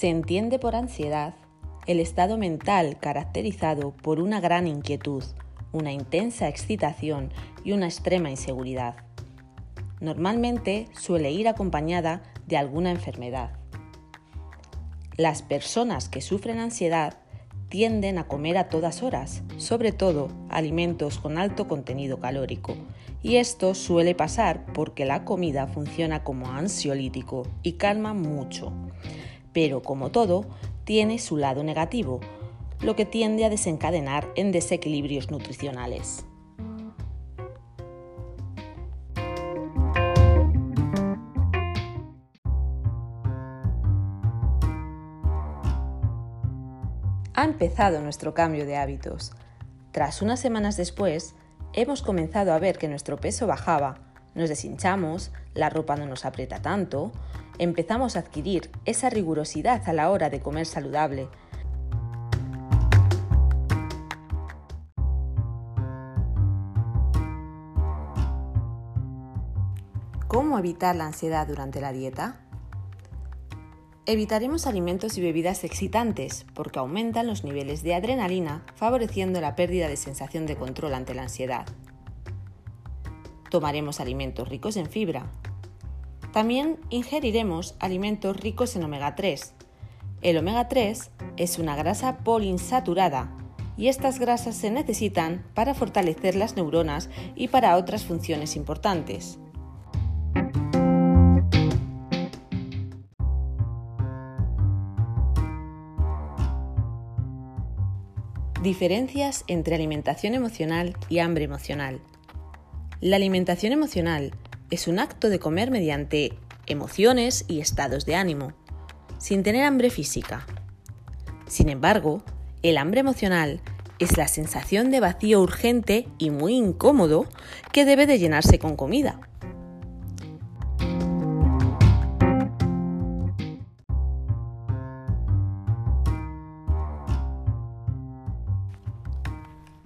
Se entiende por ansiedad el estado mental caracterizado por una gran inquietud, una intensa excitación y una extrema inseguridad. Normalmente suele ir acompañada de alguna enfermedad. Las personas que sufren ansiedad tienden a comer a todas horas, sobre todo alimentos con alto contenido calórico, y esto suele pasar porque la comida funciona como ansiolítico y calma mucho. Pero como todo, tiene su lado negativo, lo que tiende a desencadenar en desequilibrios nutricionales. Ha empezado nuestro cambio de hábitos. Tras unas semanas después, hemos comenzado a ver que nuestro peso bajaba, nos deshinchamos, la ropa no nos aprieta tanto, empezamos a adquirir esa rigurosidad a la hora de comer saludable. ¿Cómo evitar la ansiedad durante la dieta? Evitaremos alimentos y bebidas excitantes porque aumentan los niveles de adrenalina, favoreciendo la pérdida de sensación de control ante la ansiedad. Tomaremos alimentos ricos en fibra. También ingeriremos alimentos ricos en omega 3. El omega 3 es una grasa poliinsaturada y estas grasas se necesitan para fortalecer las neuronas y para otras funciones importantes. Diferencias entre alimentación emocional y hambre emocional. La alimentación emocional es un acto de comer mediante emociones y estados de ánimo, sin tener hambre física. Sin embargo, el hambre emocional es la sensación de vacío urgente y muy incómodo que debe de llenarse con comida.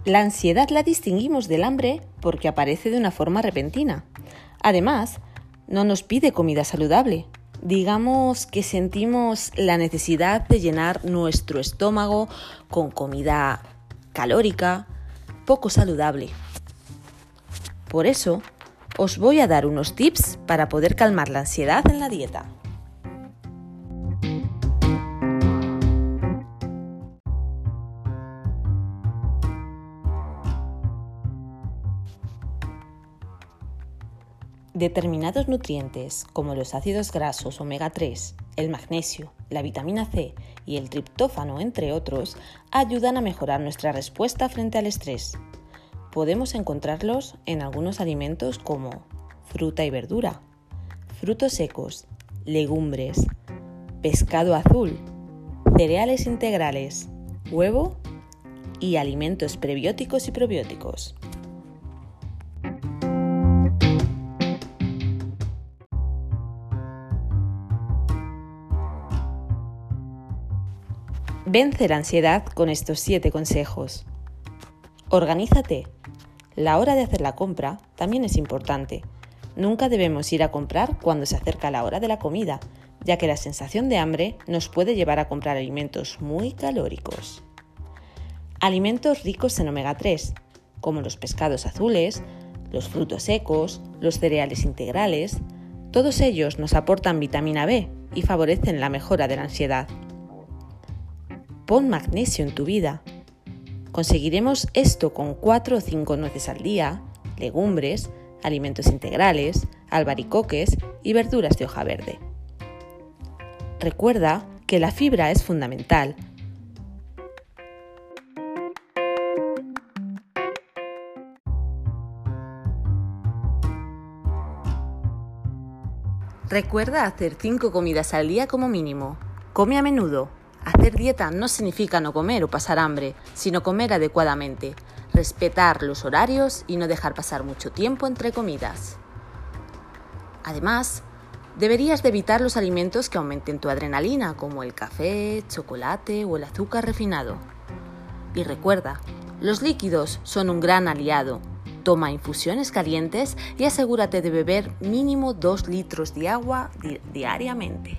La ansiedad la distinguimos del hambre porque aparece de una forma repentina. Además, no nos pide comida saludable. Digamos que sentimos la necesidad de llenar nuestro estómago con comida calórica, poco saludable. Por eso, os voy a dar unos tips para poder calmar la ansiedad en la dieta. Determinados nutrientes, como los ácidos grasos omega 3, el magnesio, la vitamina C y el triptófano, entre otros, ayudan a mejorar nuestra respuesta frente al estrés. Podemos encontrarlos en algunos alimentos como fruta y verdura, frutos secos, legumbres, pescado azul, cereales integrales, huevo y alimentos prebióticos y probióticos. Vence la ansiedad con estos 7 consejos. Organízate. La hora de hacer la compra también es importante. Nunca debemos ir a comprar cuando se acerca la hora de la comida, ya que la sensación de hambre nos puede llevar a comprar alimentos muy calóricos. Alimentos ricos en omega 3, como los pescados azules, los frutos secos, los cereales integrales, todos ellos nos aportan vitamina B y favorecen la mejora de la ansiedad. Pon magnesio en tu vida. Conseguiremos esto con 4 o 5 nueces al día, legumbres, alimentos integrales, albaricoques y verduras de hoja verde. Recuerda que la fibra es fundamental. Recuerda hacer 5 comidas al día como mínimo. Come a menudo. Hacer dieta no significa no comer o pasar hambre, sino comer adecuadamente, respetar los horarios y no dejar pasar mucho tiempo entre comidas. Además, deberías de evitar los alimentos que aumenten tu adrenalina, como el café, chocolate o el azúcar refinado. Y recuerda, los líquidos son un gran aliado. Toma infusiones calientes y asegúrate de beber mínimo 2 litros de agua diariamente.